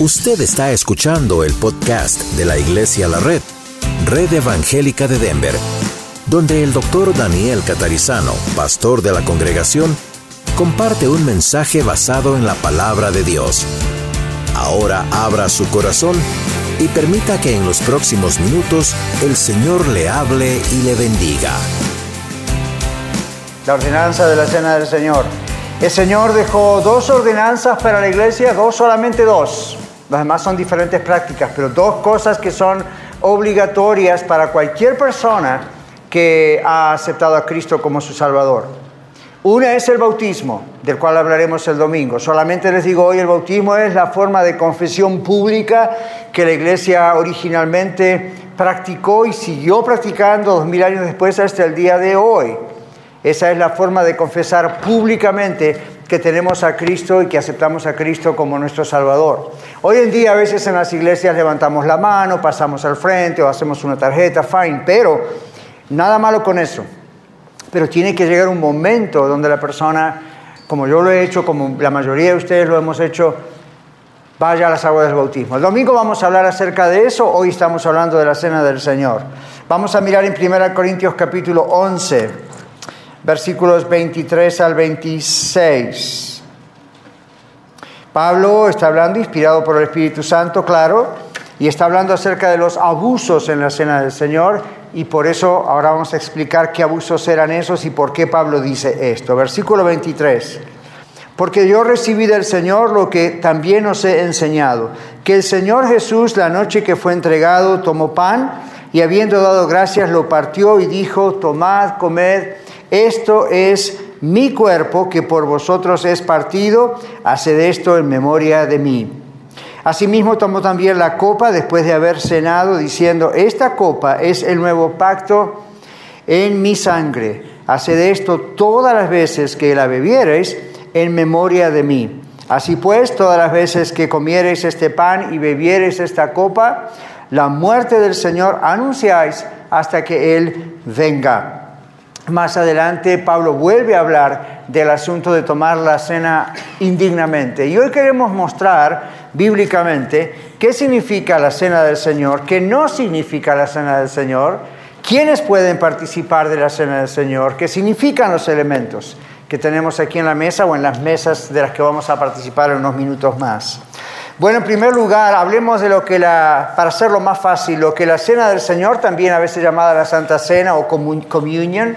Usted está escuchando el podcast de la Iglesia La Red, Red Evangélica de Denver, donde el doctor Daniel Catarizano, pastor de la congregación, comparte un mensaje basado en la palabra de Dios. Ahora abra su corazón y permita que en los próximos minutos el Señor le hable y le bendiga. La ordenanza de la cena del Señor. El Señor dejó dos ordenanzas para la iglesia, dos solamente dos. Las demás son diferentes prácticas, pero dos cosas que son obligatorias para cualquier persona que ha aceptado a Cristo como su Salvador. Una es el bautismo, del cual hablaremos el domingo. Solamente les digo hoy, el bautismo es la forma de confesión pública que la iglesia originalmente practicó y siguió practicando dos mil años después hasta el día de hoy. Esa es la forma de confesar públicamente que tenemos a Cristo y que aceptamos a Cristo como nuestro Salvador. Hoy en día a veces en las iglesias levantamos la mano, pasamos al frente o hacemos una tarjeta, fine, pero nada malo con eso. Pero tiene que llegar un momento donde la persona, como yo lo he hecho, como la mayoría de ustedes lo hemos hecho, vaya a las aguas del bautismo. El domingo vamos a hablar acerca de eso, hoy estamos hablando de la cena del Señor. Vamos a mirar en 1 Corintios capítulo 11 versículos 23 al 26. Pablo está hablando, inspirado por el Espíritu Santo, claro, y está hablando acerca de los abusos en la cena del Señor, y por eso ahora vamos a explicar qué abusos eran esos y por qué Pablo dice esto. Versículo 23. Porque yo recibí del Señor lo que también os he enseñado, que el Señor Jesús la noche que fue entregado tomó pan y habiendo dado gracias lo partió y dijo, tomad, comed, esto es mi cuerpo que por vosotros es partido, haced esto en memoria de mí. Asimismo tomó también la copa después de haber cenado, diciendo, esta copa es el nuevo pacto en mi sangre. Haced esto todas las veces que la bebiereis en memoria de mí. Así pues, todas las veces que comiereis este pan y bebiereis esta copa, la muerte del Señor anunciáis hasta que Él venga. Más adelante Pablo vuelve a hablar del asunto de tomar la cena indignamente. Y hoy queremos mostrar bíblicamente qué significa la cena del Señor, qué no significa la cena del Señor, quiénes pueden participar de la cena del Señor, qué significan los elementos que tenemos aquí en la mesa o en las mesas de las que vamos a participar en unos minutos más. Bueno, en primer lugar, hablemos de lo que la, para hacerlo más fácil, lo que la cena del Señor, también a veces llamada la Santa Cena o Communion,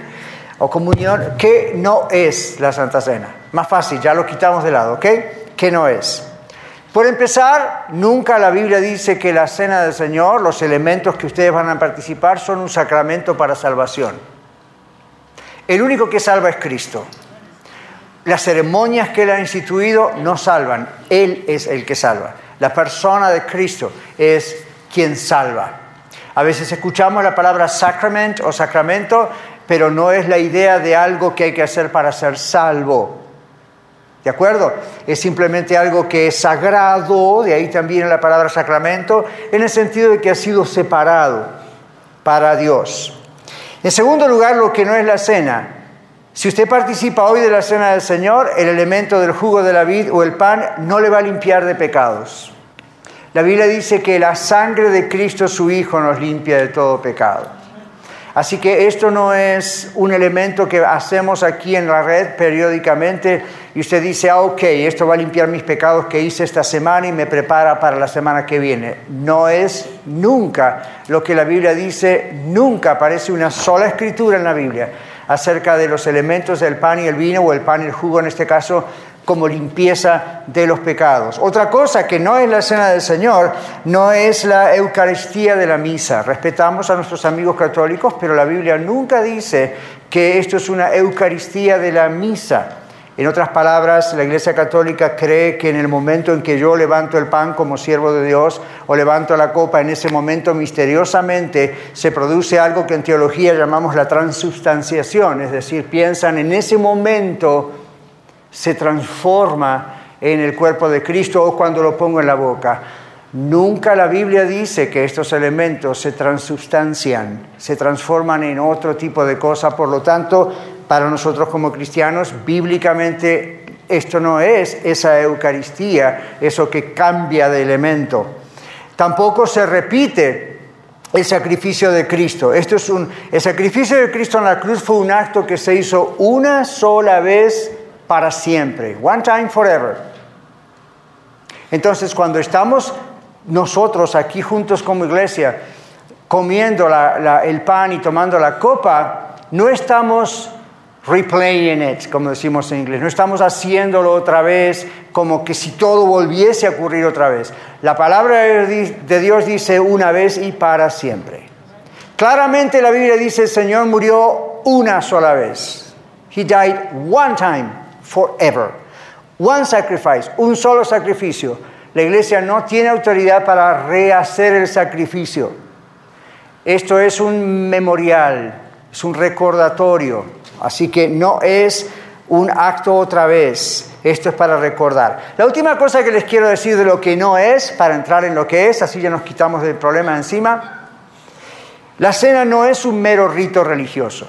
o comunión, ¿qué no es la Santa Cena? Más fácil, ya lo quitamos de lado, ¿ok? ¿Qué no es? Por empezar, nunca la Biblia dice que la cena del Señor, los elementos que ustedes van a participar, son un sacramento para salvación. El único que salva es Cristo. Las ceremonias que Él ha instituido no salvan, Él es el que salva. La persona de Cristo es quien salva. A veces escuchamos la palabra sacrament o sacramento pero no es la idea de algo que hay que hacer para ser salvo. ¿De acuerdo? Es simplemente algo que es sagrado, de ahí también la palabra sacramento, en el sentido de que ha sido separado para Dios. En segundo lugar, lo que no es la cena. Si usted participa hoy de la cena del Señor, el elemento del jugo de la vid o el pan no le va a limpiar de pecados. La Biblia dice que la sangre de Cristo su Hijo nos limpia de todo pecado. Así que esto no es un elemento que hacemos aquí en la red periódicamente y usted dice, ah, ok, esto va a limpiar mis pecados que hice esta semana y me prepara para la semana que viene. No es nunca lo que la Biblia dice, nunca aparece una sola escritura en la Biblia acerca de los elementos del pan y el vino o el pan y el jugo en este caso como limpieza de los pecados. Otra cosa que no es la cena del Señor, no es la Eucaristía de la misa. Respetamos a nuestros amigos católicos, pero la Biblia nunca dice que esto es una Eucaristía de la misa. En otras palabras, la Iglesia Católica cree que en el momento en que yo levanto el pan como siervo de Dios o levanto la copa, en ese momento misteriosamente se produce algo que en teología llamamos la transubstanciación, es decir, piensan en ese momento se transforma en el cuerpo de Cristo o cuando lo pongo en la boca. Nunca la Biblia dice que estos elementos se transubstancian, se transforman en otro tipo de cosa. Por lo tanto, para nosotros como cristianos, bíblicamente Esto no es esa Eucaristía, eso que cambia de elemento. Tampoco se repite el sacrificio de Cristo. Esto es un, el sacrificio de Cristo en la cruz fue un acto que se hizo una sola vez para siempre. One time forever. Entonces, cuando estamos nosotros aquí juntos como iglesia, comiendo el pan y tomando la copa, no estamos replaying it, como decimos en inglés, no estamos haciéndolo otra vez como que si todo volviese a ocurrir otra vez. La palabra de Dios dice una vez y para siempre. Claramente la Biblia dice el Señor murió una sola vez. He died one time forever. One sacrifice, un solo sacrificio. La iglesia no tiene autoridad para rehacer el sacrificio. Esto es un memorial, es un recordatorio. Así que no es un acto otra vez. Esto es para recordar. La última cosa que les quiero decir de lo que no es, para entrar en lo que es, así ya nos quitamos del problema encima. La cena no es un mero rito religioso.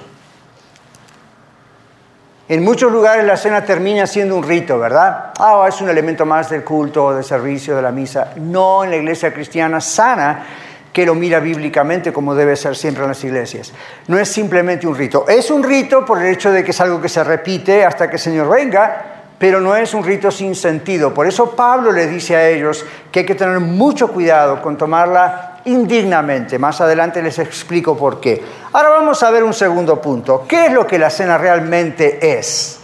En muchos lugares la cena termina siendo un rito, ¿verdad? Ah, es un elemento más del culto, del servicio, de la misa. No en la iglesia cristiana sana que lo mira bíblicamente como debe ser siempre en las iglesias. No es simplemente un rito. Es un rito por el hecho de que es algo que se repite hasta que el Señor venga, pero no es un rito sin sentido. Por eso Pablo le dice a ellos que hay que tener mucho cuidado con tomarla indignamente. Más adelante les explico por qué. Ahora vamos a ver un segundo punto. ¿Qué es lo que la cena realmente es?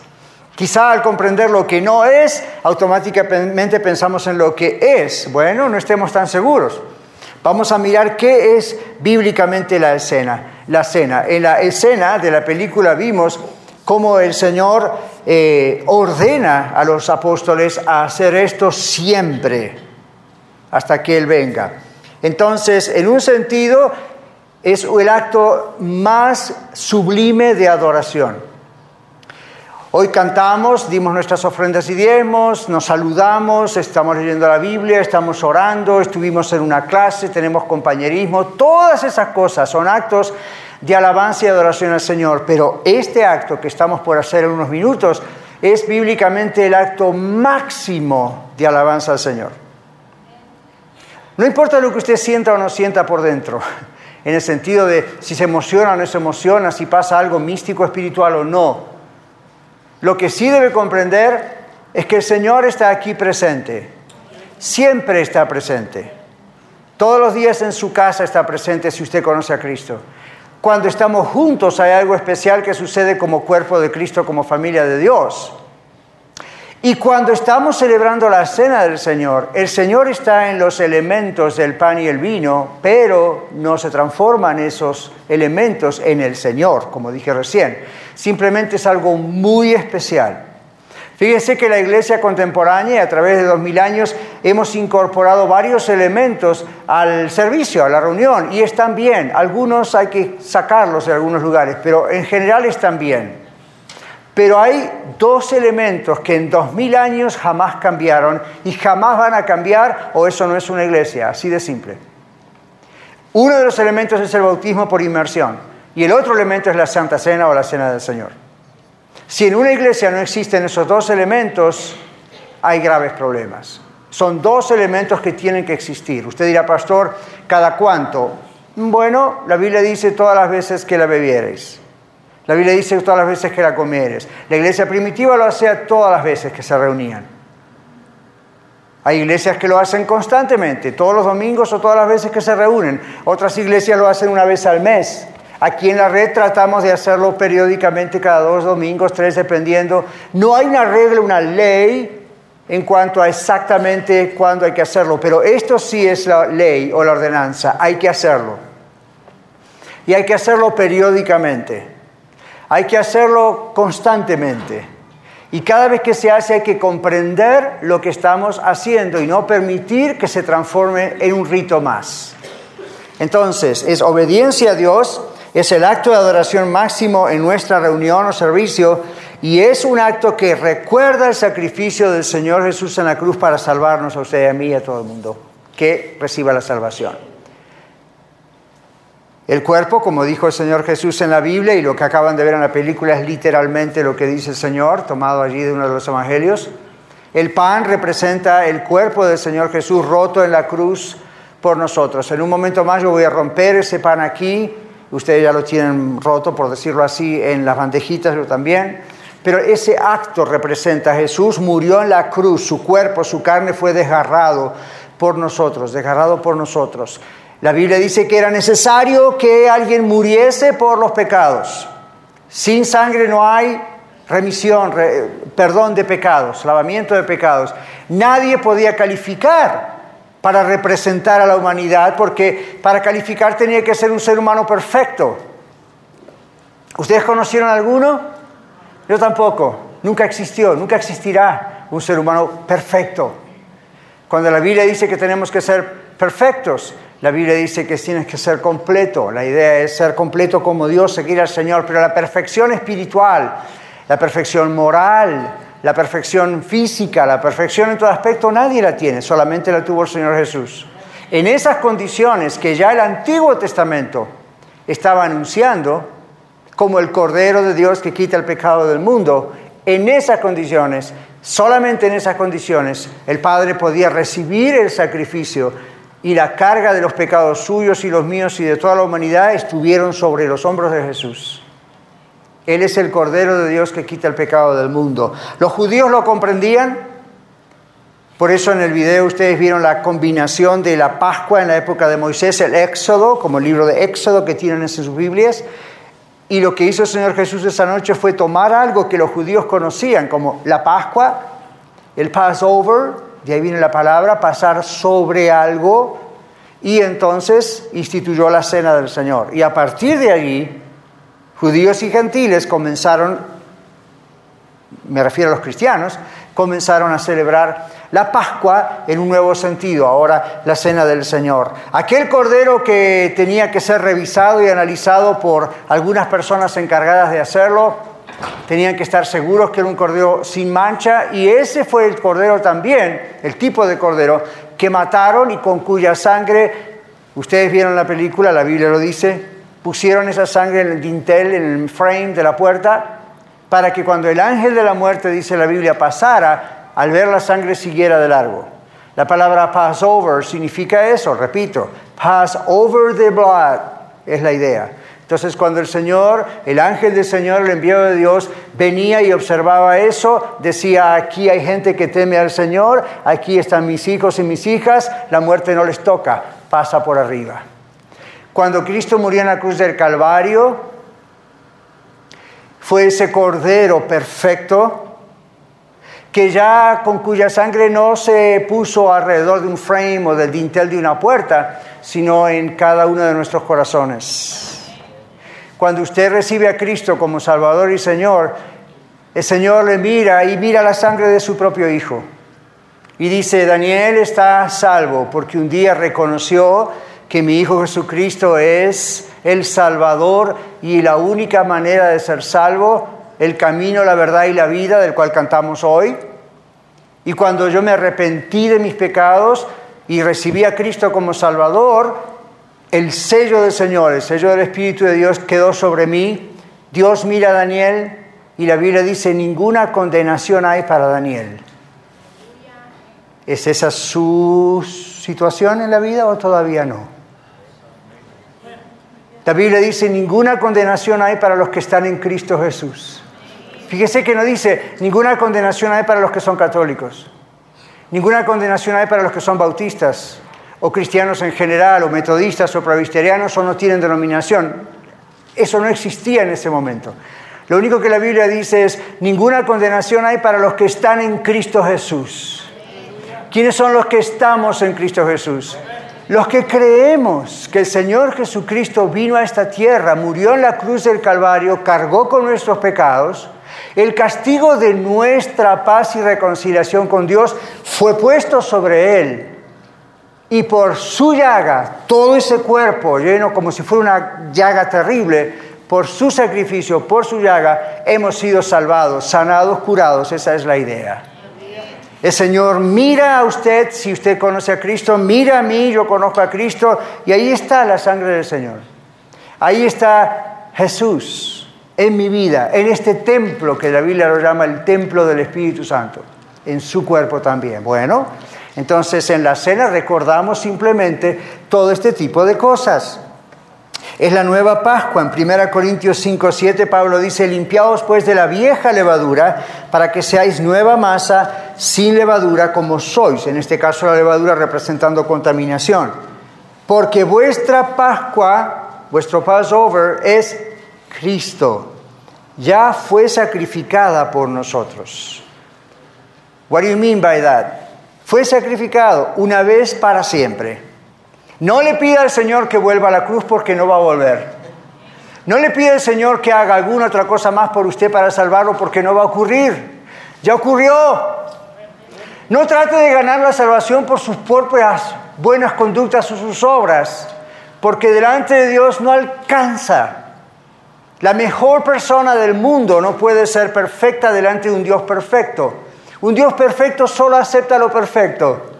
Quizá al comprender lo que no es, automáticamente pensamos en lo que es. Bueno, no estemos tan seguros. Vamos a mirar qué es bíblicamente la escena. La cena. En la escena de la película vimos cómo el Señor eh, ordena a los apóstoles a hacer esto siempre, hasta que Él venga. Entonces, en un sentido, es el acto más sublime de adoración. Hoy cantamos, dimos nuestras ofrendas y diezmos, nos saludamos, estamos leyendo la Biblia, estamos orando, estuvimos en una clase, tenemos compañerismo, todas esas cosas son actos de alabanza y adoración al Señor, pero este acto que estamos por hacer en unos minutos es bíblicamente el acto máximo de alabanza al Señor. No importa lo que usted sienta o no sienta por dentro, en el sentido de si se emociona o no se emociona, si pasa algo místico, espiritual o no. Lo que sí debe comprender es que el Señor está aquí presente. Siempre está presente. Todos los días en su casa está presente si usted conoce a Cristo. Cuando estamos juntos hay algo especial que sucede como cuerpo de Cristo, como familia de Dios. Y cuando estamos celebrando la cena del Señor, el Señor está en los elementos del pan y el vino, pero no se transforman esos elementos en el Señor, como dije recién. Simplemente es algo muy especial. Fíjense que la iglesia contemporánea, a través de dos mil años, hemos incorporado varios elementos al servicio, a la reunión, y están bien. Algunos hay que sacarlos de algunos lugares, pero en general están bien. Pero hay dos elementos que en dos mil años jamás cambiaron y jamás van a cambiar o eso no es una iglesia, así de simple. Uno de los elementos es el bautismo por inmersión y el otro elemento es la Santa Cena o la Cena del Señor. Si en una iglesia no existen esos dos elementos, hay graves problemas. Son dos elementos que tienen que existir. Usted dirá, pastor, ¿cada cuánto? Bueno, la Biblia dice todas las veces que la bebiereis. La Biblia dice todas las veces que la comieres. La iglesia primitiva lo hacía todas las veces que se reunían. Hay iglesias que lo hacen constantemente, todos los domingos o todas las veces que se reúnen. Otras iglesias lo hacen una vez al mes. Aquí en la red tratamos de hacerlo periódicamente cada dos domingos, tres, dependiendo. No hay una regla, una ley en cuanto a exactamente cuándo hay que hacerlo, pero esto sí es la ley o la ordenanza, hay que hacerlo. Y hay que hacerlo periódicamente. Hay que hacerlo constantemente. Y cada vez que se hace hay que comprender lo que estamos haciendo y no permitir que se transforme en un rito más. Entonces, es obediencia a Dios, es el acto de adoración máximo en nuestra reunión o servicio y es un acto que recuerda el sacrificio del Señor Jesús en la cruz para salvarnos a usted, a mí y a todo el mundo que reciba la salvación. El cuerpo, como dijo el Señor Jesús en la Biblia, y lo que acaban de ver en la película es literalmente lo que dice el Señor, tomado allí de uno de los evangelios. El pan representa el cuerpo del Señor Jesús roto en la cruz por nosotros. En un momento más yo voy a romper ese pan aquí, ustedes ya lo tienen roto, por decirlo así, en las bandejitas yo también. Pero ese acto representa a Jesús murió en la cruz, su cuerpo, su carne fue desgarrado por nosotros, desgarrado por nosotros. La Biblia dice que era necesario que alguien muriese por los pecados. Sin sangre no hay remisión, perdón de pecados, lavamiento de pecados. Nadie podía calificar para representar a la humanidad, porque para calificar tenía que ser un ser humano perfecto. ¿Ustedes conocieron alguno? Yo tampoco. Nunca existió, nunca existirá un ser humano perfecto. Cuando la Biblia dice que tenemos que ser perfectos, la Biblia dice que tienes que ser completo. La idea es ser completo como Dios, seguir al Señor, pero la perfección espiritual, la perfección moral, la perfección física, la perfección en todo aspecto, nadie la tiene, solamente la tuvo el Señor Jesús. En esas condiciones que ya el Antiguo Testamento estaba anunciando, como el Cordero de Dios que quita el pecado del mundo, en esas condiciones, solamente en esas condiciones, el Padre podía recibir el sacrificio y la carga de los pecados suyos y los míos y de toda la humanidad estuvieron sobre los hombros de Jesús. Él es el Cordero de Dios que quita el pecado del mundo. Los judíos lo comprendían, por eso en el video ustedes vieron la combinación de la Pascua en la época de Moisés, el Éxodo, como el libro de Éxodo que tienen en sus Biblias, y lo que hizo el Señor Jesús esa noche fue tomar algo que los judíos conocían, como la Pascua, el Passover, de ahí viene la palabra, pasar sobre algo, y entonces instituyó la cena del Señor. Y a partir de allí, Judíos y gentiles comenzaron, me refiero a los cristianos, comenzaron a celebrar la Pascua en un nuevo sentido, ahora la cena del Señor. Aquel cordero que tenía que ser revisado y analizado por algunas personas encargadas de hacerlo, tenían que estar seguros que era un cordero sin mancha y ese fue el cordero también, el tipo de cordero que mataron y con cuya sangre, ustedes vieron la película, la Biblia lo dice, pusieron esa sangre en el dintel, en el frame de la puerta, para que cuando el ángel de la muerte, dice la Biblia, pasara, al ver la sangre siguiera de largo. La palabra Passover significa eso, repito, pass over the blood es la idea. Entonces cuando el Señor, el ángel del Señor, el enviado de Dios, venía y observaba eso, decía, aquí hay gente que teme al Señor, aquí están mis hijos y mis hijas, la muerte no les toca, pasa por arriba. Cuando Cristo murió en la cruz del Calvario, fue ese cordero perfecto que ya con cuya sangre no se puso alrededor de un frame o del dintel de una puerta, sino en cada uno de nuestros corazones. Cuando usted recibe a Cristo como Salvador y Señor, el Señor le mira y mira la sangre de su propio Hijo. Y dice, Daniel está salvo porque un día reconoció que mi Hijo Jesucristo es el Salvador y la única manera de ser salvo, el camino, la verdad y la vida del cual cantamos hoy. Y cuando yo me arrepentí de mis pecados y recibí a Cristo como Salvador, el sello del Señor, el sello del Espíritu de Dios quedó sobre mí. Dios mira a Daniel y la Biblia dice, ninguna condenación hay para Daniel. ¿Es esa su situación en la vida o todavía no? La Biblia dice, ninguna condenación hay para los que están en Cristo Jesús. Fíjese que no dice, ninguna condenación hay para los que son católicos. Ninguna condenación hay para los que son bautistas, o cristianos en general, o metodistas, o presbiterianos, o no tienen denominación. Eso no existía en ese momento. Lo único que la Biblia dice es, ninguna condenación hay para los que están en Cristo Jesús. ¿Quiénes son los que estamos en Cristo Jesús? Los que creemos que el Señor Jesucristo vino a esta tierra, murió en la cruz del Calvario, cargó con nuestros pecados, el castigo de nuestra paz y reconciliación con Dios fue puesto sobre Él. Y por su llaga, todo ese cuerpo lleno como si fuera una llaga terrible, por su sacrificio, por su llaga, hemos sido salvados, sanados, curados. Esa es la idea. El Señor mira a usted, si usted conoce a Cristo, mira a mí, yo conozco a Cristo, y ahí está la sangre del Señor. Ahí está Jesús en mi vida, en este templo que la Biblia lo llama el templo del Espíritu Santo, en su cuerpo también. Bueno, entonces en la cena recordamos simplemente todo este tipo de cosas. Es la nueva Pascua. En 1 Corintios 5, 7 Pablo dice, limpiaos pues de la vieja levadura para que seáis nueva masa sin levadura como sois. En este caso la levadura representando contaminación. Porque vuestra Pascua, vuestro Passover es Cristo. Ya fue sacrificada por nosotros. What do you mean by that? Fue sacrificado una vez para siempre. No le pida al Señor que vuelva a la cruz porque no va a volver. No le pida al Señor que haga alguna otra cosa más por usted para salvarlo porque no va a ocurrir. Ya ocurrió. No trate de ganar la salvación por sus propias buenas conductas o sus obras, porque delante de Dios no alcanza. La mejor persona del mundo no puede ser perfecta delante de un Dios perfecto. Un Dios perfecto solo acepta lo perfecto.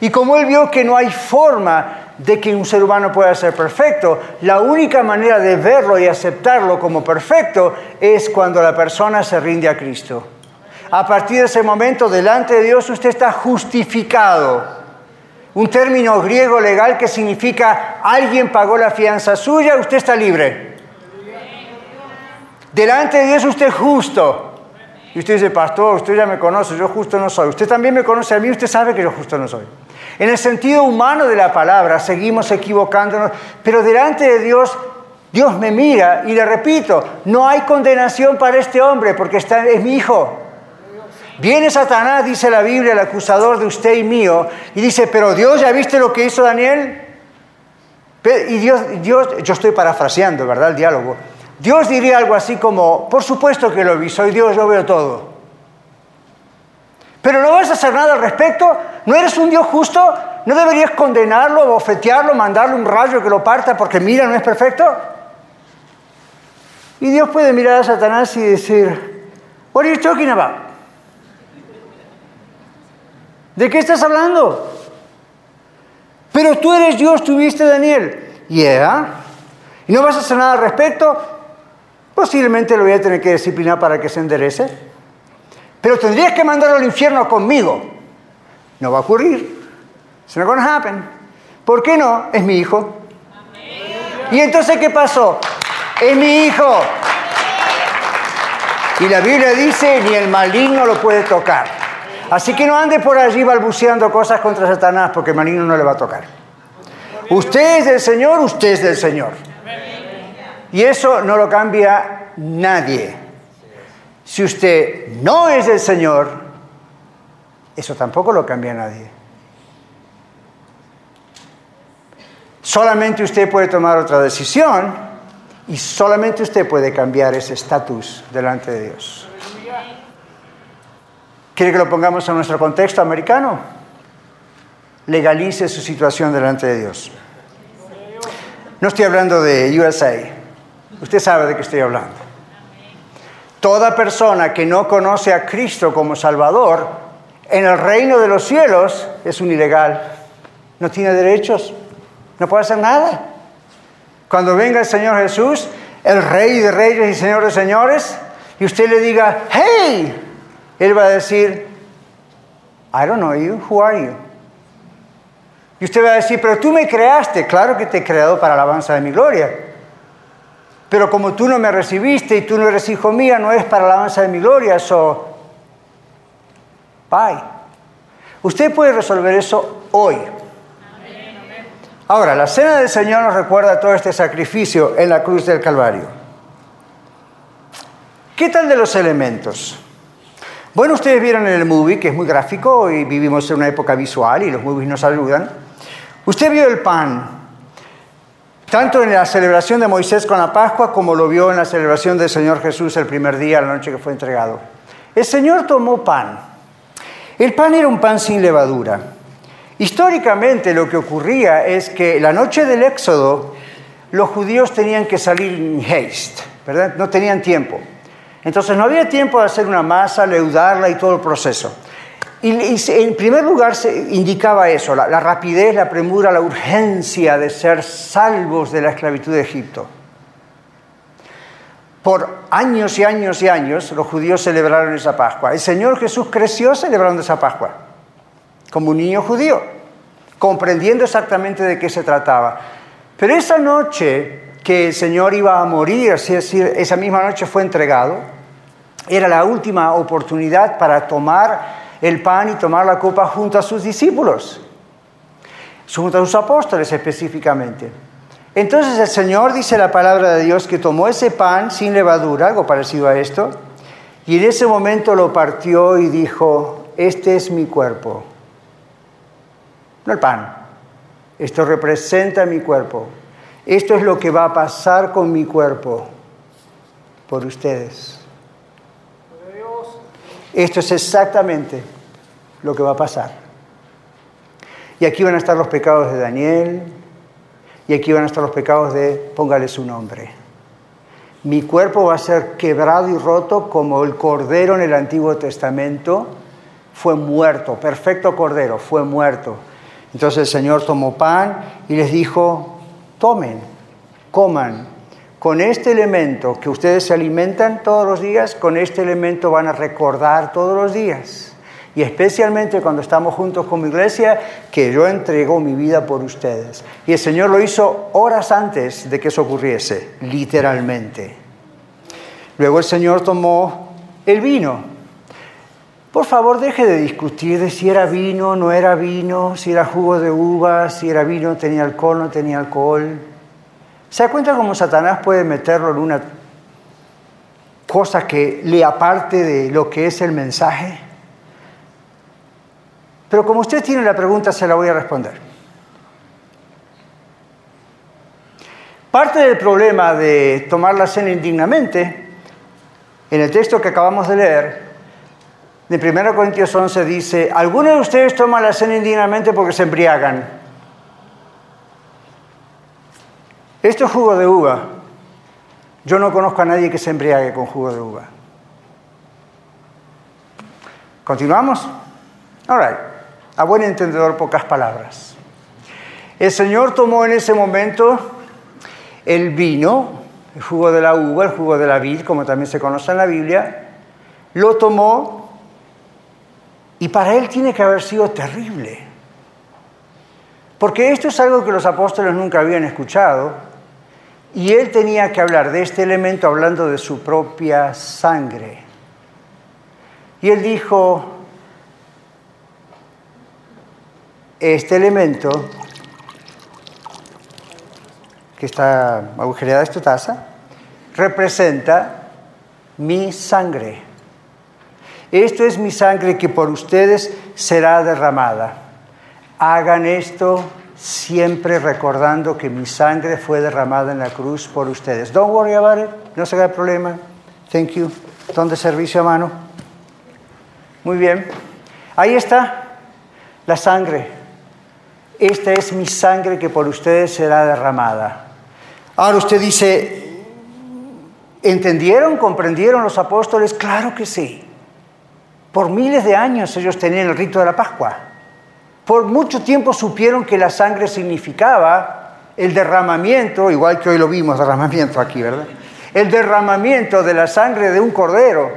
Y como él vio que no hay forma de que un ser humano pueda ser perfecto, la única manera de verlo y aceptarlo como perfecto es cuando la persona se rinde a Cristo. A partir de ese momento, delante de Dios, usted está justificado. Un término griego legal que significa alguien pagó la fianza suya, usted está libre. Delante de Dios usted es justo. Y usted dice, pastor, usted ya me conoce, yo justo no soy. Usted también me conoce a mí, usted sabe que yo justo no soy. En el sentido humano de la palabra seguimos equivocándonos, pero delante de Dios, Dios me mira y le repito, no hay condenación para este hombre porque está, es mi hijo. Viene Satanás, dice la Biblia, el acusador de usted y mío, y dice, pero Dios, ¿ya viste lo que hizo Daniel? Y Dios, Dios yo estoy parafraseando, ¿verdad? El diálogo. Dios diría algo así como, por supuesto que lo vi, soy Dios, yo veo todo. Pero no vas a hacer nada al respecto, no eres un Dios justo, no deberías condenarlo, bofetearlo, mandarle un rayo que lo parta porque mira, no es perfecto. Y Dios puede mirar a Satanás y decir, What are you talking about? ¿De qué estás hablando? Pero tú eres Dios, tuviste Daniel. Yeah. ¿Y no vas a hacer nada al respecto? Posiblemente lo voy a tener que disciplinar para que se enderece. Pero tendrías que mandarlo al infierno conmigo. No va a ocurrir. It's not going to happen. ¿Por qué no? Es mi hijo. ¿Y entonces qué pasó? Es mi hijo. Y la Biblia dice, ni el maligno lo puede tocar. Así que no ande por allí balbuceando cosas contra Satanás, porque el no le va a tocar. Usted es del Señor, usted es del Señor. Y eso no lo cambia nadie. Si usted no es del Señor, eso tampoco lo cambia nadie. Solamente usted puede tomar otra decisión y solamente usted puede cambiar ese estatus delante de Dios. ¿Quiere que lo pongamos en nuestro contexto americano? Legalice su situación delante de Dios. No estoy hablando de USA. Usted sabe de qué estoy hablando. Toda persona que no conoce a Cristo como Salvador en el reino de los cielos es un ilegal. No tiene derechos, no puede hacer nada. Cuando venga el Señor Jesús, el Rey de Reyes y Señor de Señores, y usted le diga, hey, Él va a decir, I don't know you, who are you? Y usted va a decir, pero tú me creaste, claro que te he creado para la alabanza de mi gloria. Pero como tú no me recibiste y tú no eres hijo mía, no es para la alabanza de mi gloria, so bye. Usted puede resolver eso hoy. Ahora, la cena del Señor nos recuerda todo este sacrificio en la cruz del Calvario. ¿Qué tal de los elementos? Bueno, ustedes vieron en el movie, que es muy gráfico y vivimos en una época visual y los movies nos ayudan. Usted vio el pan, tanto en la celebración de Moisés con la Pascua como lo vio en la celebración del Señor Jesús el primer día, la noche que fue entregado. El Señor tomó pan. El pan era un pan sin levadura. Históricamente lo que ocurría es que la noche del Éxodo los judíos tenían que salir en haste, ¿verdad? No tenían tiempo. Entonces no había tiempo de hacer una masa, leudarla y todo el proceso. Y, en primer lugar se indicaba eso, la, la rapidez, la premura, la urgencia de ser salvos de la esclavitud de Egipto. Por años y años y años los judíos celebraron esa Pascua. El Señor Jesús creció celebrando esa Pascua, como un niño judío, comprendiendo exactamente de qué se trataba. Pero esa noche que el Señor iba a morir, es decir, esa misma noche fue entregado, era la última oportunidad para tomar el pan y tomar la copa junto a sus discípulos, junto a sus apóstoles específicamente. Entonces el Señor dice la palabra de Dios que tomó ese pan sin levadura, algo parecido a esto, y en ese momento lo partió y dijo, este es mi cuerpo, no el pan, esto representa mi cuerpo, esto es lo que va a pasar con mi cuerpo por ustedes. Esto es exactamente lo que va a pasar. Y aquí van a estar los pecados de Daniel, y aquí van a estar los pecados de, póngale su nombre. Mi cuerpo va a ser quebrado y roto como el cordero en el Antiguo Testamento fue muerto, perfecto cordero, fue muerto. Entonces el Señor tomó pan y les dijo, tomen, coman, con este elemento que ustedes se alimentan todos los días, con este elemento van a recordar todos los días. Y especialmente cuando estamos juntos con mi iglesia, que yo entrego mi vida por ustedes. Y el Señor lo hizo horas antes de que eso ocurriese, literalmente. Luego el Señor tomó el vino. Por favor, deje de discutir de si era vino, no era vino, si era jugo de uva, si era vino, tenía alcohol, no tenía alcohol. ¿Se da cuenta cómo Satanás puede meterlo en una cosa que le aparte de lo que es el mensaje? Pero como usted tiene la pregunta, se la voy a responder. Parte del problema de tomar la cena indignamente, en el texto que acabamos de leer, de 1 Corintios 11 dice, algunos de ustedes toman la cena indignamente porque se embriagan. Esto es jugo de uva. Yo no conozco a nadie que se embriague con jugo de uva. ¿Continuamos? All right. A buen entendedor, pocas palabras. El Señor tomó en ese momento el vino, el jugo de la uva, el jugo de la vid, como también se conoce en la Biblia, lo tomó y para él tiene que haber sido terrible. Porque esto es algo que los apóstoles nunca habían escuchado y él tenía que hablar de este elemento hablando de su propia sangre. Y él dijo, este elemento que está agujereada esta taza, representa mi sangre. Esto es mi sangre que por ustedes será derramada. Hagan esto siempre recordando que mi sangre fue derramada en la cruz por ustedes. Don't worry about it, no se haga problema. Thank you. ¿Dónde servicio a mano? Muy bien. Ahí está la sangre. Esta es mi sangre que por ustedes será derramada. Ahora usted dice, ¿entendieron, comprendieron los apóstoles? Claro que sí. Por miles de años ellos tenían el rito de la Pascua. Por mucho tiempo supieron que la sangre significaba el derramamiento, igual que hoy lo vimos, derramamiento aquí, ¿verdad? El derramamiento de la sangre de un cordero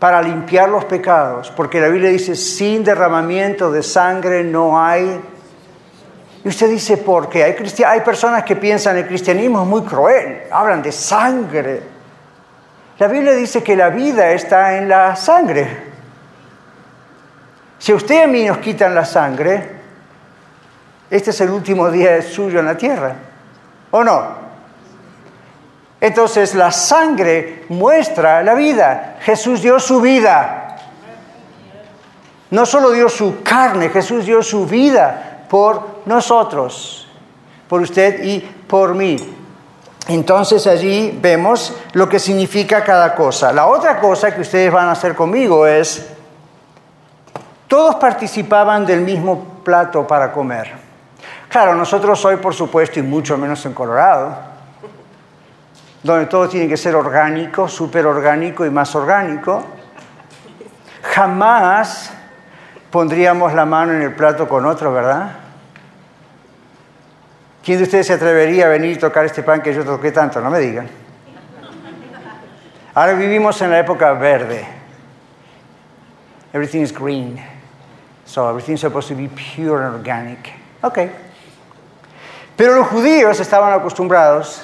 para limpiar los pecados, porque la Biblia dice, sin derramamiento de sangre no hay... Y usted dice, ¿por qué? Hay, hay personas que piensan el cristianismo es muy cruel, hablan de sangre. La Biblia dice que la vida está en la sangre. Si usted y a mí nos quitan la sangre, este es el último día suyo en la tierra, ¿o no? Entonces la sangre muestra la vida. Jesús dio su vida. No solo dio su carne, Jesús dio su vida por nosotros, por usted y por mí. Entonces allí vemos lo que significa cada cosa. La otra cosa que ustedes van a hacer conmigo es todos participaban del mismo plato para comer. Claro, nosotros hoy, por supuesto, y mucho menos en Colorado, donde todo tiene que ser orgánico, súper orgánico y más orgánico, jamás pondríamos la mano en el plato con otro, ¿verdad? ¿Quién de ustedes se atrevería a venir y tocar este pan que yo toqué tanto? No me digan. Ahora vivimos en la época verde. Everything is green. So everything's supposed to be pure and organic. Ok. Pero los judíos estaban acostumbrados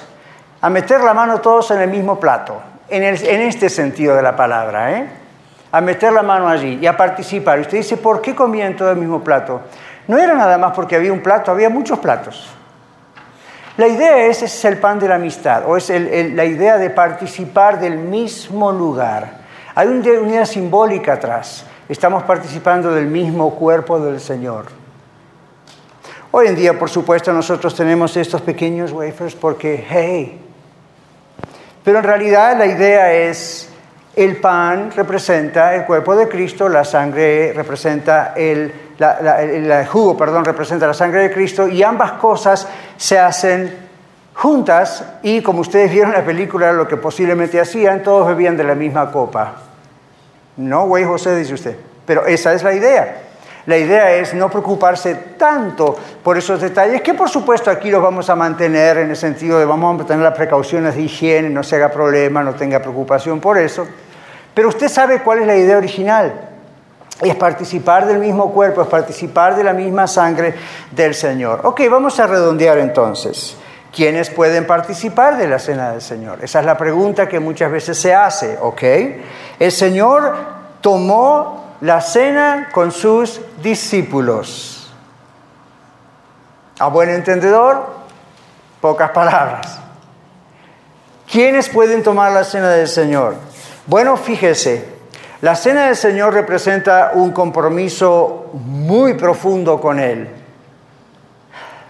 a meter la mano todos en el mismo plato, en, este sentido de la palabra, ¿eh? a meter la mano allí y a participar. Y usted dice, ¿por qué comían todo el mismo plato? No era nada más porque había un plato, había muchos platos. La idea es, es el pan de la amistad, o es la idea de participar del mismo lugar. Hay una unidad simbólica atrás. Estamos participando del mismo cuerpo del Señor. Hoy en día, por supuesto, nosotros tenemos estos pequeños wafers porque, hey, pero en realidad la idea es, el pan representa el cuerpo de Cristo, la sangre representa el, el jugo, perdón, representa la sangre de Cristo y ambas cosas se hacen juntas y como ustedes vieron en la película lo que posiblemente hacían, todos bebían de la misma copa. No, güey José, dice usted, pero esa es la idea. La idea es no preocuparse tanto por esos detalles, que por supuesto aquí los vamos a mantener en el sentido de vamos a tener las precauciones de higiene, no se haga problema, no tenga preocupación por eso. Pero usted sabe cuál es la idea original. Es participar del mismo cuerpo, es participar de la misma sangre del Señor. Ok, vamos a redondear entonces. ¿Quiénes pueden participar de la cena del Señor? Esa es la pregunta que muchas veces se hace, ¿ok? El Señor tomó la cena con sus discípulos. A buen entendedor, pocas palabras. ¿Quiénes pueden tomar la cena del Señor? Bueno, fíjese, la cena del Señor representa un compromiso muy profundo con Él.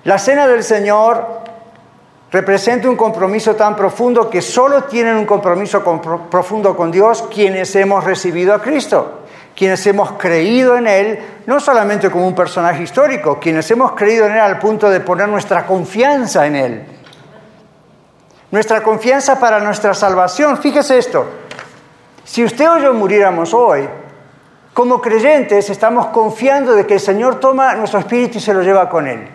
La cena del Señor representa un compromiso tan profundo que solo tienen un compromiso profundo con Dios quienes hemos recibido a Cristo quienes hemos creído en Él, no solamente como un personaje histórico, quienes hemos creído en Él al punto de poner nuestra confianza en Él. Nuestra confianza para nuestra salvación. Fíjese esto, si usted o yo muriéramos hoy, como creyentes estamos confiando de que el Señor toma nuestro espíritu y se lo lleva con Él.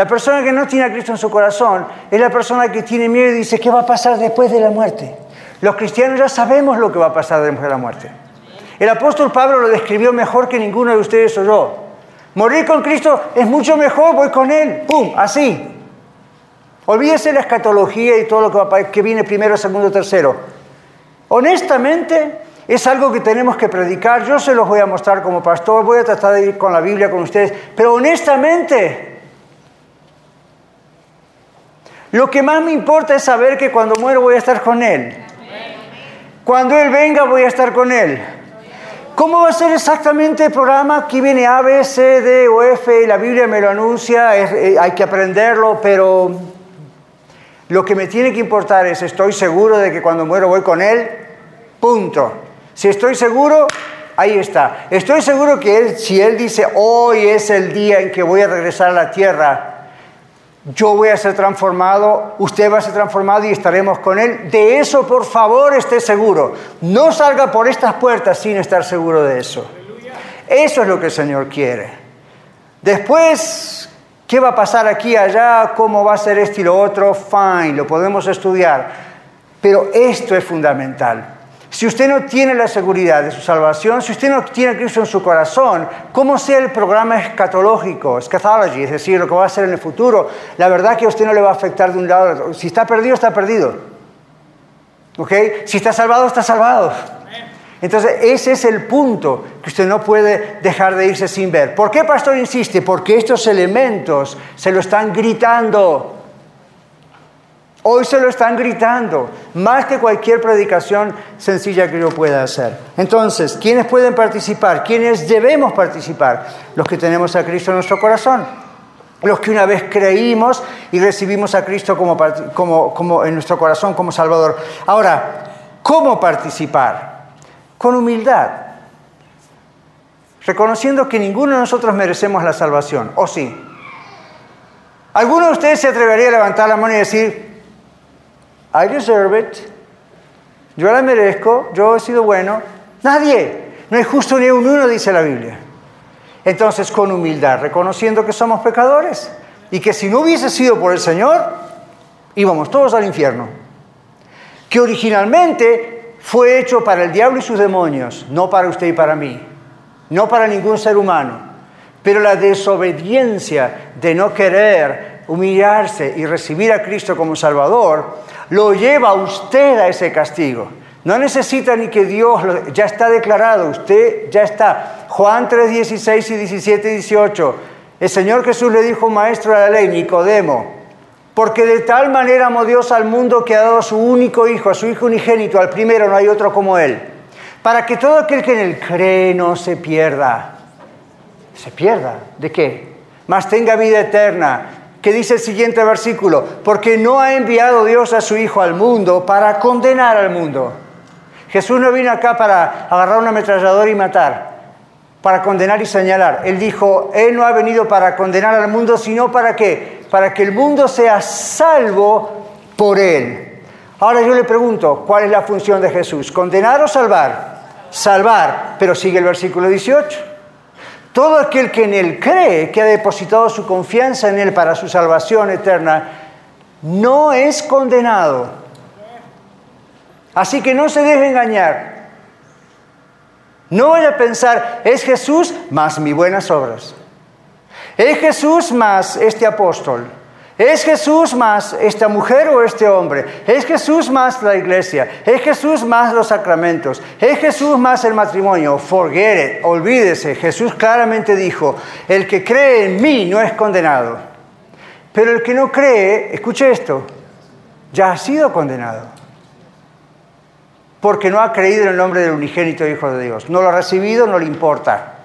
La persona que no tiene a Cristo en su corazón es la persona que tiene miedo y dice, ¿qué va a pasar después de la muerte? Los cristianos ya sabemos lo que va a pasar después de la muerte. El apóstol Pablo lo describió mejor que ninguno de ustedes o yo. Morir con Cristo es mucho mejor, voy con Él, ¡pum! Así. Olvídese la escatología y todo lo que, que viene primero, segundo, tercero. Honestamente, es algo que tenemos que predicar. Yo se los voy a mostrar como pastor, voy a tratar de ir con la Biblia con ustedes, pero honestamente, lo que más me importa es saber que cuando muero voy a estar con Él. Cuando Él venga voy a estar con Él. ¿Cómo va a ser exactamente el programa? Aquí viene A, B, C, D o F la Biblia me lo anuncia, eh, hay que aprenderlo, pero lo que me tiene que importar es, estoy seguro de que cuando muero voy con Él, punto. Si estoy seguro, ahí está. Estoy seguro que si Él dice, hoy es el día en que voy a regresar a la tierra, yo voy a ser transformado, usted va a ser transformado y estaremos con Él. De eso, por favor, esté seguro. No salga por estas puertas sin estar seguro de eso. Eso es lo que el Señor quiere. Después, ¿qué va a pasar aquí, allá? ¿Cómo va a ser esto y lo otro? Fine, lo podemos estudiar. Pero esto es fundamental. Si usted no tiene la seguridad de su salvación, si usted no tiene Cristo en su corazón, ¿cómo sea el programa escatológico, eschatology, es decir, lo que va a hacer en el futuro? La verdad que a usted no le va a afectar de un lado. Si está perdido, está perdido. ¿Ok? Si está salvado, está salvado. Entonces, ese es el punto que usted no puede dejar de irse sin ver. ¿Por qué, pastor, insiste? Porque estos elementos se lo están gritando. Hoy se lo están gritando, más que cualquier predicación sencilla que yo pueda hacer. Entonces, ¿quiénes pueden participar? ¿Quiénes debemos participar? Los que tenemos a Cristo en nuestro corazón. Los que una vez creímos y recibimos a Cristo como, en nuestro corazón como Salvador. Ahora, ¿cómo participar? Con humildad. Reconociendo que ninguno de nosotros merecemos la salvación. ¿O sí? ¿Alguno de ustedes se atrevería a levantar la mano y decir, I deserve it. Yo la merezco, yo he sido bueno. Nadie. No hay justo ni un uno, dice la Biblia. Entonces, con humildad, reconociendo que somos pecadores y que si no hubiese sido por el Señor, íbamos todos al infierno. Que originalmente fue hecho para el diablo y sus demonios, no para usted y para mí, no para ningún ser humano. Pero la desobediencia de no querer humillarse y recibir a Cristo como Salvador, lo lleva usted a ese castigo. No necesita ni que Dios, ya está declarado, usted ya está. Juan 3, 16 y 17 y 18. El Señor Jesús le dijo, maestro de la ley, Nicodemo, porque de tal manera amó Dios al mundo que ha dado a su único Hijo, a su Hijo unigénito, al primero, no hay otro como Él, para que todo aquel que en Él cree no se pierda. ¿Se pierda? ¿De qué? Más tenga vida eterna. ¿Qué dice el siguiente versículo? Porque no ha enviado Dios a su Hijo al mundo para condenar al mundo. Jesús no vino acá para agarrar un ametrallador y matar, para condenar y señalar. Él dijo, Él no ha venido para condenar al mundo, sino para qué? Para que el mundo sea salvo por Él. Ahora yo le pregunto, ¿cuál es la función de Jesús? ¿Condenar o salvar? Salvar, pero sigue el versículo 18. Todo aquel que en Él cree, que ha depositado su confianza en Él para su salvación eterna, no es condenado. Así que no se deje engañar. No vaya a pensar, es Jesús más mis buenas obras. Es Jesús más este apóstol. Es Jesús más esta mujer o este hombre. Es Jesús más la iglesia. Es Jesús más los sacramentos. Es Jesús más el matrimonio. Forget it. Olvídese. Jesús claramente dijo, el que cree en mí no es condenado. Pero el que no cree, escuche esto, ya ha sido condenado porque no ha creído en el nombre del unigénito Hijo de Dios. No lo ha recibido, no le importa.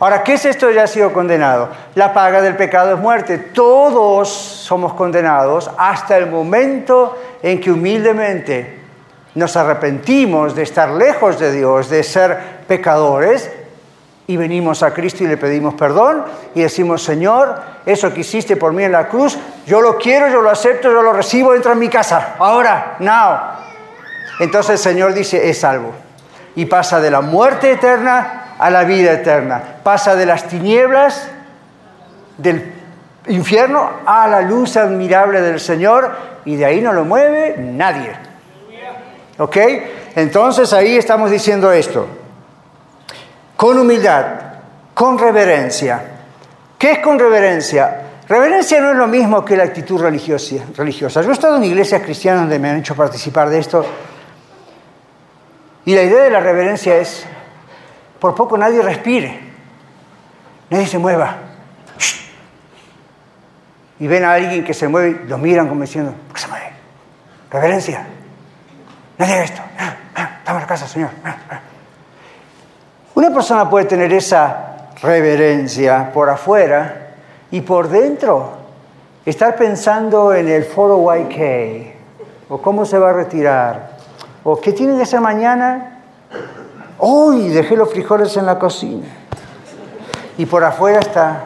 Ahora, ¿qué es esto de ya ha sido condenado? La paga del pecado es muerte. Todos somos condenados hasta el momento en que humildemente nos arrepentimos de estar lejos de Dios, de ser pecadores, y venimos a Cristo y le pedimos perdón y decimos, Señor, eso que hiciste por mí en la cruz, yo lo quiero, yo lo acepto, yo lo recibo, entra en mi casa, ahora, now. Entonces el Señor dice, es salvo. Y pasa de la muerte eterna a la vida eterna. Pasa de las tinieblas del infierno a la luz admirable del Señor y de ahí no lo mueve nadie. ¿Ok? Entonces ahí estamos diciendo esto. Con humildad, con reverencia. ¿Qué es con reverencia? Reverencia no es lo mismo que la actitud religiosa. Yo he estado en iglesias cristianas donde me han hecho participar de esto y la idea de la reverencia es, por poco nadie respire, nadie se mueva. Y ven a alguien que se mueve lo miran como diciendo, ¿por qué se mueve? Reverencia. Nadie haga esto. Ah, ah, estamos en la casa, Señor. Ah, Una persona puede tener esa reverencia por afuera y por dentro estar pensando en el foro YK o cómo se va a retirar ¿O qué tiene que hacer mañana? Uy, dejé los frijoles en la cocina. Y por afuera está.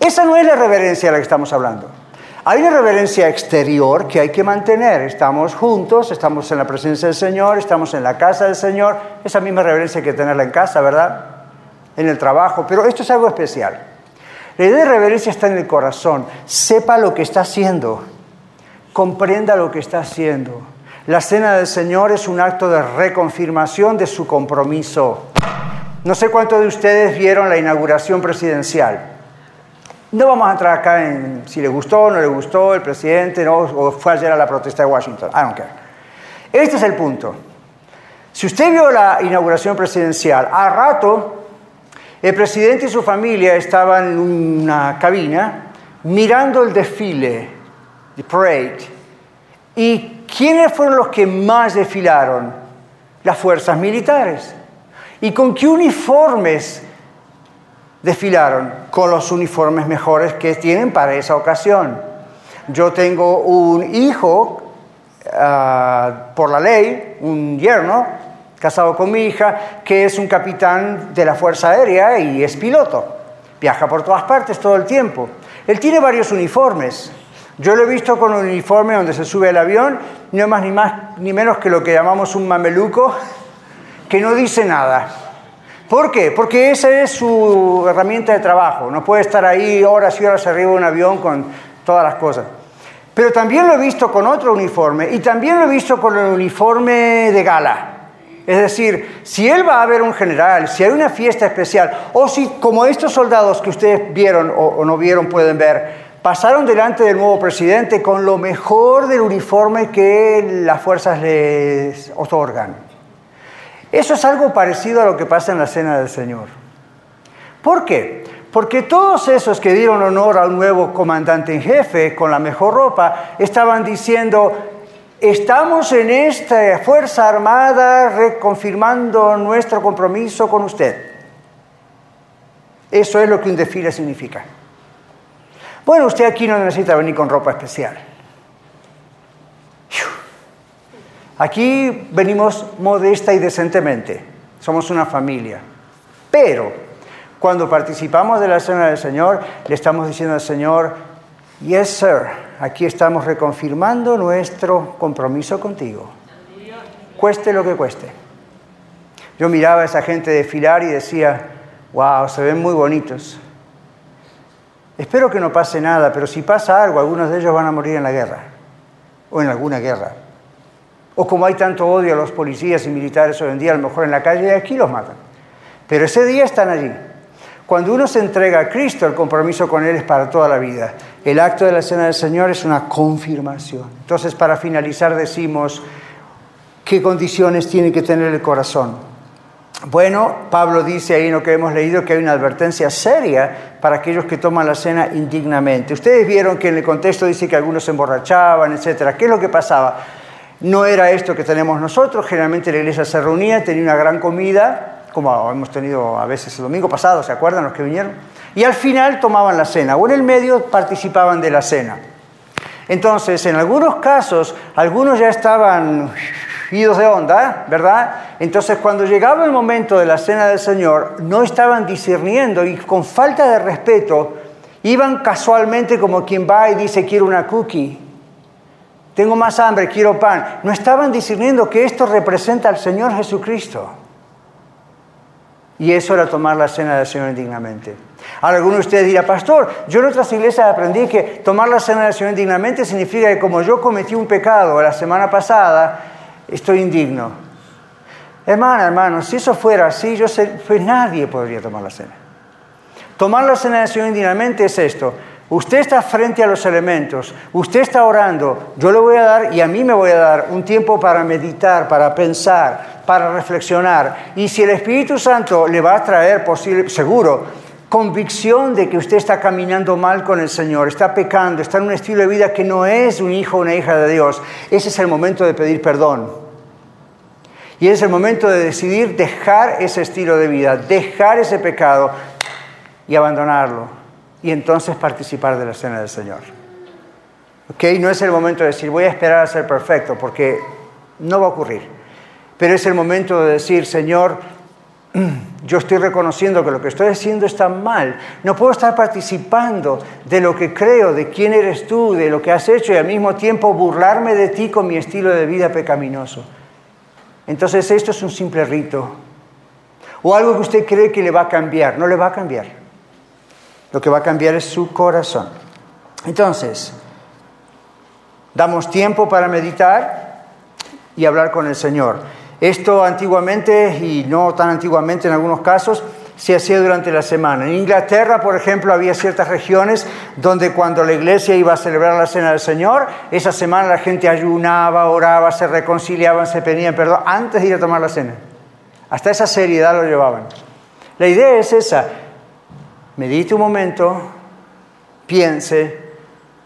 Esa no es la reverencia de la que estamos hablando. Hay una reverencia exterior que hay que mantener. Estamos juntos, estamos en la presencia del Señor, estamos en la casa del Señor. Esa misma reverencia hay que tenerla en casa, ¿verdad? En el trabajo. Pero esto es algo especial. La idea de reverencia está en el corazón. Sepa lo que está haciendo comprenda lo que está haciendo. La cena del Señor es un acto de reconfirmación de su compromiso. No sé cuántos de ustedes vieron la inauguración presidencial. No vamos a entrar acá en si le gustó o no le gustó el presidente o fue ayer a la protesta de Washington. I don't care. Este es el punto. Si usted vio la inauguración presidencial, a rato el presidente y su familia estaban en una cabina mirando el desfile parade. ¿Y quiénes fueron los que más desfilaron? Las fuerzas militares. ¿Y con qué uniformes desfilaron? Con los uniformes mejores que tienen para esa ocasión. Yo tengo un hijo, ah, por la ley, un yerno, casado con mi hija, que es un capitán de la Fuerza Aérea y es piloto. Viaja por todas partes todo el tiempo. Él tiene varios uniformes. Yo lo he visto con un uniforme donde se sube al avión, no más ni más ni menos que lo que llamamos un mameluco, que no dice nada. ¿Por qué? Porque esa es su herramienta de trabajo. No puede estar ahí horas y horas arriba de un avión con todas las cosas. Pero también lo he visto con otro uniforme y también lo he visto con el uniforme de gala. Es decir, si él va a ver un general, si hay una fiesta especial, o si como estos soldados que ustedes vieron o, no vieron pueden ver, pasaron delante del nuevo presidente con lo mejor del uniforme que las fuerzas les otorgan. Eso es algo parecido a lo que pasa en la cena del Señor. ¿Por qué? Porque todos esos que dieron honor al nuevo comandante en jefe con la mejor ropa estaban diciendo, estamos en esta Fuerza Armada reconfirmando nuestro compromiso con usted. Eso es lo que un desfile significa. Bueno, usted aquí no necesita venir con ropa especial. Aquí venimos modesta y decentemente. Somos una familia. Pero cuando participamos de la cena del Señor, le estamos diciendo al Señor, yes, sir, aquí estamos reconfirmando nuestro compromiso contigo. Cueste lo que cueste. Yo miraba a esa gente desfilar y decía, wow, se ven muy bonitos. Espero que no pase nada, pero si pasa algo, algunos de ellos van a morir en la guerra o en alguna guerra. O como hay tanto odio a los policías y militares hoy en día, a lo mejor en la calle, aquí los matan. Pero ese día están allí. Cuando uno se entrega a Cristo, el compromiso con Él es para toda la vida. El acto de la Cena del Señor es una confirmación. Entonces, para finalizar, decimos qué condiciones tiene que tener el corazón. Bueno, Pablo dice ahí en lo que hemos leído que hay una advertencia seria para aquellos que toman la cena indignamente. Ustedes vieron que en el contexto dice que algunos se emborrachaban, etc. ¿Qué es lo que pasaba? No era esto que tenemos nosotros. Generalmente la iglesia se reunía, tenía una gran comida, como hemos tenido a veces el domingo pasado, ¿se acuerdan los que vinieron? Y al final tomaban la cena, o en el medio participaban de la cena. Entonces, en algunos casos, algunos ya estaban idos de onda, ¿verdad? Entonces, cuando llegaba el momento de la cena del Señor, no estaban discerniendo y con falta de respeto, iban casualmente como quien va y dice, quiero una cookie, tengo más hambre, quiero pan. No estaban discerniendo que esto representa al Señor Jesucristo. Y eso era tomar la cena del Señor indignamente. Ahora, alguno de ustedes dirá, pastor, yo en otras iglesias aprendí que tomar la cena del Señor indignamente significa que como yo cometí un pecado la semana pasada, estoy indigno. Hermana, hermano, si eso fuera así, yo sé, pues nadie podría tomar la cena. Tomar la cena indignamente es esto. Usted está frente a los elementos, usted está orando, yo le voy a dar y a mí me voy a dar un tiempo para meditar, para pensar, para reflexionar. Y si el Espíritu Santo le va a traer, posible, seguro, convicción de que usted está caminando mal con el Señor, está pecando, está en un estilo de vida que no es un hijo o una hija de Dios, ese es el momento de pedir perdón. Y es el momento de decidir dejar ese estilo de vida, dejar ese pecado y abandonarlo y entonces participar de la cena del Señor. ¿Ok? No es el momento de decir, voy a esperar a ser perfecto, porque no va a ocurrir. Pero es el momento de decir, Señor, yo estoy reconociendo que lo que estoy haciendo está mal. No puedo estar participando de lo que creo, de quién eres tú, de lo que has hecho y al mismo tiempo burlarme de ti con mi estilo de vida pecaminoso. Entonces esto es un simple rito. O algo que usted cree que le va a cambiar. No le va a cambiar. Lo que va a cambiar es su corazón. Entonces, damos tiempo para meditar y hablar con el Señor. Esto antiguamente, y no tan antiguamente en algunos casos, se hacía durante la semana. En Inglaterra, por ejemplo, había ciertas regiones donde cuando la iglesia iba a celebrar la cena del Señor, esa semana la gente ayunaba, oraba, se reconciliaban, se pedían perdón antes de ir a tomar la cena. Hasta esa seriedad lo llevaban. La idea es esa, medite un momento, piense,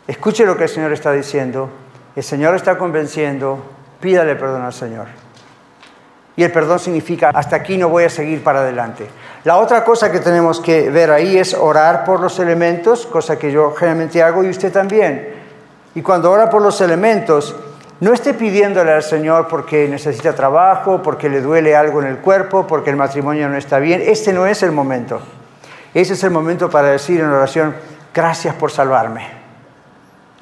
escuche lo que el Señor está diciendo, el Señor está convenciendo, pídale perdón al Señor. Y el perdón significa, hasta aquí no voy a seguir para adelante. La otra cosa que tenemos que ver ahí es orar por los elementos, cosa que yo generalmente hago y usted también. Y cuando ora por los elementos, no esté pidiéndole al Señor porque necesita trabajo, porque le duele algo en el cuerpo, porque el matrimonio no está bien. Este no es el momento. Ese es el momento para decir en oración, gracias por salvarme.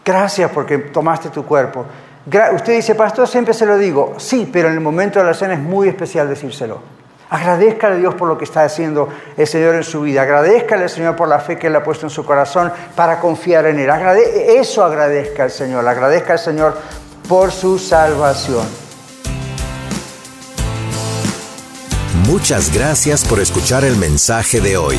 Gracias porque tomaste tu cuerpo. Usted dice, pastor, siempre se lo digo. Sí, pero en el momento de la cena es muy especial decírselo. Agradezcale a Dios por lo que está haciendo el Señor en su vida. Agradezcale al Señor por la fe que Él ha puesto en su corazón para confiar en Él. eso agradezca al Señor. Agradezca al Señor por su salvación. Muchas gracias por escuchar el mensaje de hoy.